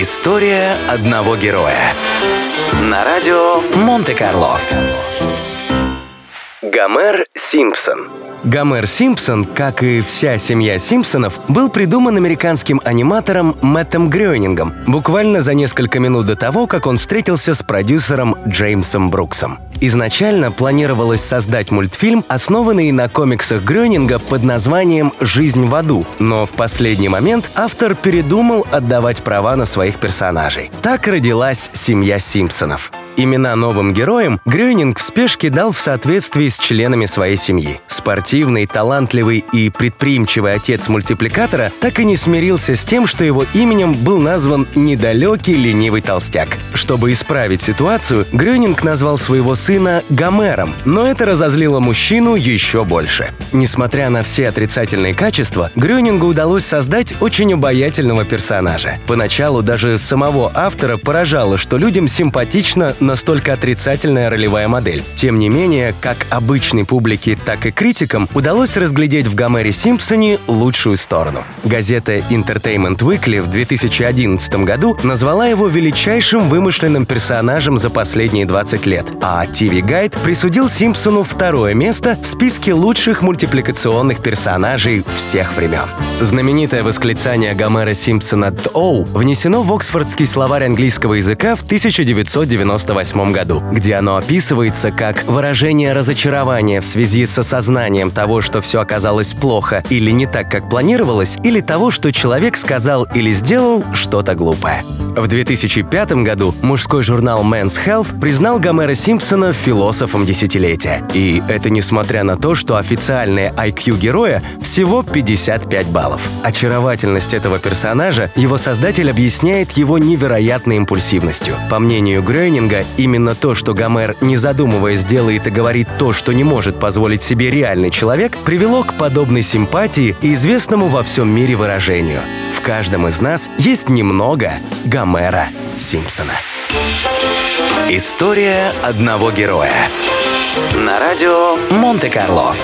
История одного героя. На радио Монте-Карло. Гомер Симпсон. Гомер Симпсон, как и вся семья Симпсонов, был придуман американским аниматором Мэттом Грёнингом буквально за несколько минут до того, как он встретился с продюсером Джеймсом Бруксом. Изначально планировалось создать мультфильм, основанный на комиксах Грёнинга под названием «Жизнь в аду», но в последний момент автор передумал отдавать права на своих персонажей. Так родилась семья Симпсонов. Имена новым героям Грёнинг в спешке дал в соответствии с членами своей семьи. Спортивный, талантливый и предприимчивый отец мультипликатора так и не смирился с тем, что его именем был назван недалекий ленивый толстяк. Чтобы исправить ситуацию, Грёнинг назвал своего сына Гомером, но это разозлило мужчину еще больше. Несмотря на все отрицательные качества, Грёнингу удалось создать очень обаятельного персонажа. Поначалу даже самого автора поражало, что людям симпатично настолько отрицательная ролевая модель. Тем не менее, как обычной публике, так и критикам удалось разглядеть в Гомере Симпсоне лучшую сторону. Газета Entertainment Weekly в 2011 году назвала его величайшим вымышленным персонажем за последние 20 лет, а TV Guide присудил Симпсону второе место в списке лучших мультипликационных персонажей всех времен. Знаменитое восклицание Гомера Симпсона «Оу» внесено в Оксфордский словарь английского языка в 1998 году, где оно описывается как выражение разочарования в связи с осознанием того, что все оказалось плохо или не так, как планировалось, или того, что человек сказал или сделал что-то глупое. В 2005 году мужской журнал Men's Health признал Гомера Симпсона философом десятилетия. И это несмотря на то, что официальное IQ героя всего 55 баллов. Очаровательность этого персонажа его создатель объясняет его невероятной импульсивностью. По мнению Грёнинга, именно то, что Гомер, не задумываясь, делает и говорит то, что не может позволить себе реальный человек, привело к подобной симпатии и известному во всем мире выражению. Каждом из нас есть немного Гомера Симпсона. История одного героя. На радио Монте-Карло.